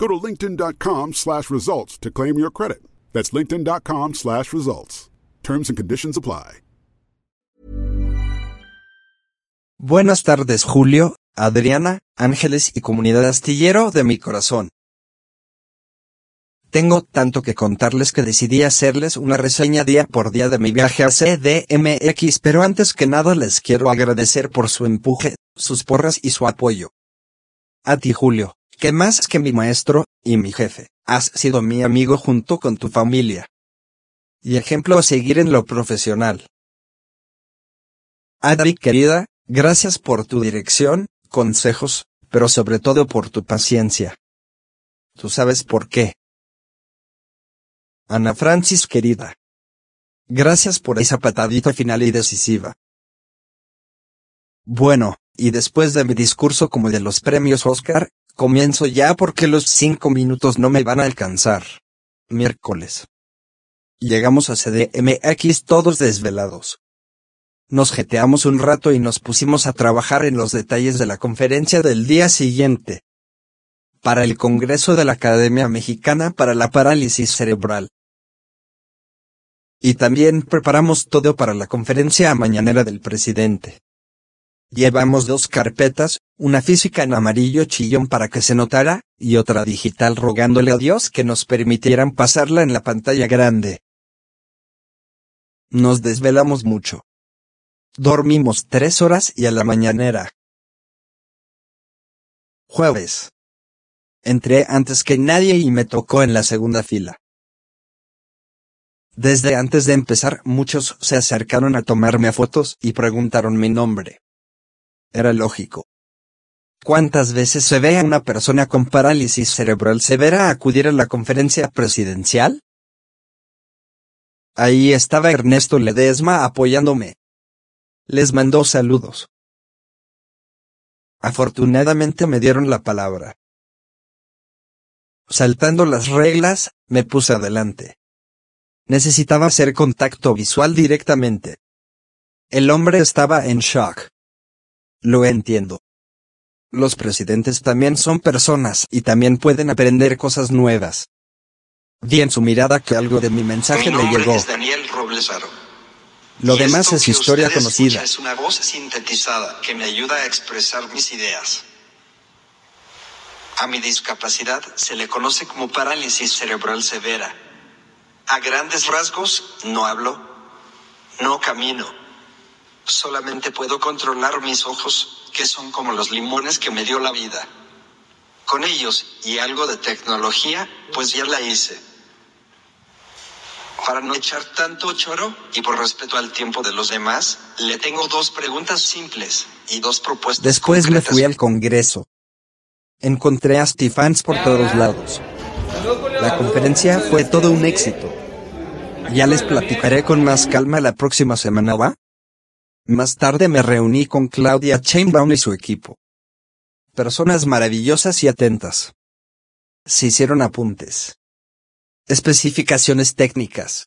Go to linkedin.com slash results to claim your credit. That's linkedin.com slash results. Terms and conditions apply. Buenas tardes Julio, Adriana, Ángeles y comunidad astillero de mi corazón. Tengo tanto que contarles que decidí hacerles una reseña día por día de mi viaje a CDMX, pero antes que nada les quiero agradecer por su empuje, sus porras y su apoyo. A ti Julio, que más que mi maestro, y mi jefe, has sido mi amigo junto con tu familia. Y ejemplo a seguir en lo profesional. Adri querida, gracias por tu dirección, consejos, pero sobre todo por tu paciencia. Tú sabes por qué. Ana Francis querida. Gracias por esa patadita final y decisiva. Bueno, y después de mi discurso como de los premios Oscar, comienzo ya porque los cinco minutos no me van a alcanzar. Miércoles. Llegamos a CDMX todos desvelados. Nos jeteamos un rato y nos pusimos a trabajar en los detalles de la conferencia del día siguiente. Para el Congreso de la Academia Mexicana para la Parálisis Cerebral. Y también preparamos todo para la conferencia mañanera del presidente. Llevamos dos carpetas, una física en amarillo chillón para que se notara, y otra digital rogándole a Dios que nos permitieran pasarla en la pantalla grande. Nos desvelamos mucho. Dormimos tres horas y a la mañanera. Jueves. Entré antes que nadie y me tocó en la segunda fila. Desde antes de empezar muchos se acercaron a tomarme fotos y preguntaron mi nombre. Era lógico. ¿Cuántas veces se ve a una persona con parálisis cerebral severa acudir a la conferencia presidencial? Ahí estaba Ernesto Ledesma apoyándome. Les mandó saludos. Afortunadamente me dieron la palabra. Saltando las reglas, me puse adelante. Necesitaba hacer contacto visual directamente. El hombre estaba en shock. Lo entiendo. Los presidentes también son personas y también pueden aprender cosas nuevas. Vi en su mirada que algo de mi mensaje le llegó. Es Daniel Roblesaro. Lo Y demás es historia conocida. Es una voz sintetizada que me ayuda a expresar mis ideas. A mi discapacidad se le conoce como parálisis cerebral severa. A grandes rasgos, no hablo, no camino. Solamente puedo controlar mis ojos, que son como los limones que me dio la vida. Con ellos y algo de tecnología, pues ya la hice. Para no echar tanto choro y por respeto al tiempo de los demás, le tengo dos preguntas simples y dos propuestas. Después me fui al Congreso. Encontré a Stifans por todos lados. La conferencia fue todo un éxito. Ya les platicaré con más calma la próxima semana, ¿va? Más tarde me reuní con Claudia Chainbaum y su equipo. Personas maravillosas y atentas. Se hicieron apuntes. especificaciones técnicas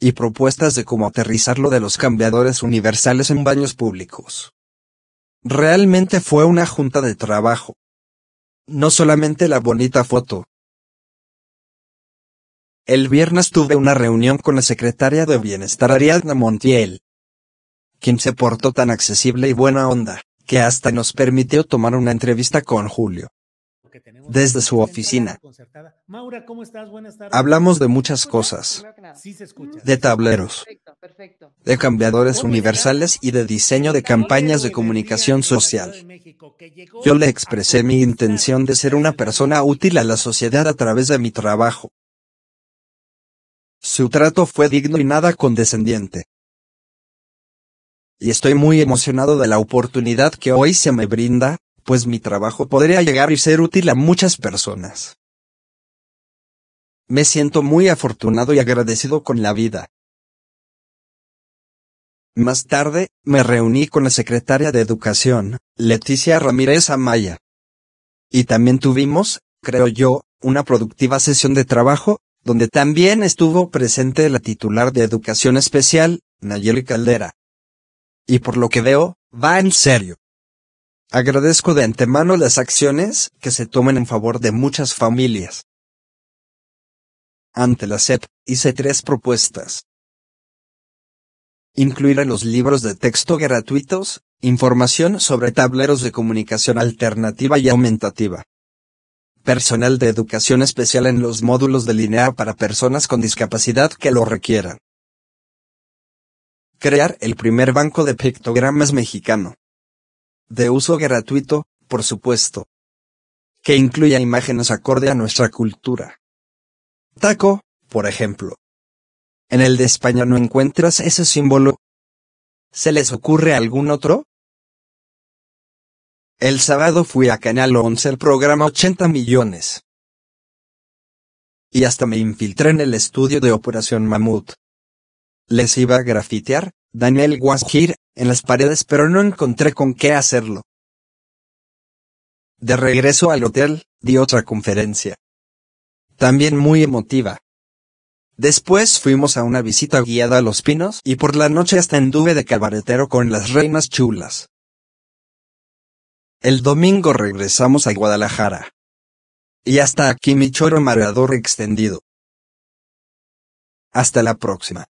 y propuestas de cómo aterrizar lo de los cambiadores universales en baños públicos. Realmente fue una junta de trabajo. No solamente la bonita foto. El viernes tuve una reunión con la secretaria de Bienestar Ariadna Montiel, quien se portó tan accesible y buena onda, que hasta nos permitió tomar una entrevista con Julio. Desde su oficina. Hablamos de muchas cosas. De tableros. De cambiadores universales y de diseño de campañas de comunicación social. Yo le expresé mi intención de ser una persona útil a la sociedad a través de mi trabajo. Su trato fue digno y nada condescendiente y estoy muy emocionado de la oportunidad que hoy se me brinda, pues mi trabajo podría llegar y ser útil a muchas personas. Me siento muy afortunado y agradecido con la vida. Más tarde, me reuní con la secretaria de Educación, Leticia Ramírez Amaya. Y también tuvimos, creo yo, una productiva sesión de trabajo, donde también estuvo presente la titular de Educación Especial, Nayeli Caldera y por lo que veo, va en serio. Agradezco de antemano las acciones que se tomen en favor de muchas familias. Ante la SEP, hice tres propuestas. Incluir en los libros de texto gratuitos, información sobre tableros de comunicación alternativa y aumentativa. Personal de educación especial en los módulos de línea para personas con discapacidad que lo requieran. Crear el primer banco de pictogramas mexicano. De uso gratuito, por supuesto. Que incluya imágenes acorde a nuestra cultura. Taco, por ejemplo. En el de España no encuentras ese símbolo. ¿Se les ocurre algún otro? El sábado fui a Canal 11 el programa 80 millones. Y hasta me infiltré en el estudio de Operación Mamut les iba a grafitear, Daniel Wasgir, en las paredes pero no encontré con qué hacerlo. De regreso al hotel, di otra conferencia. También muy emotiva. Después fuimos a una visita guiada a Los Pinos y por la noche hasta anduve de cabaretero con las reinas chulas. El domingo regresamos a Guadalajara. Y hasta aquí mi choro mareador extendido. Hasta la próxima.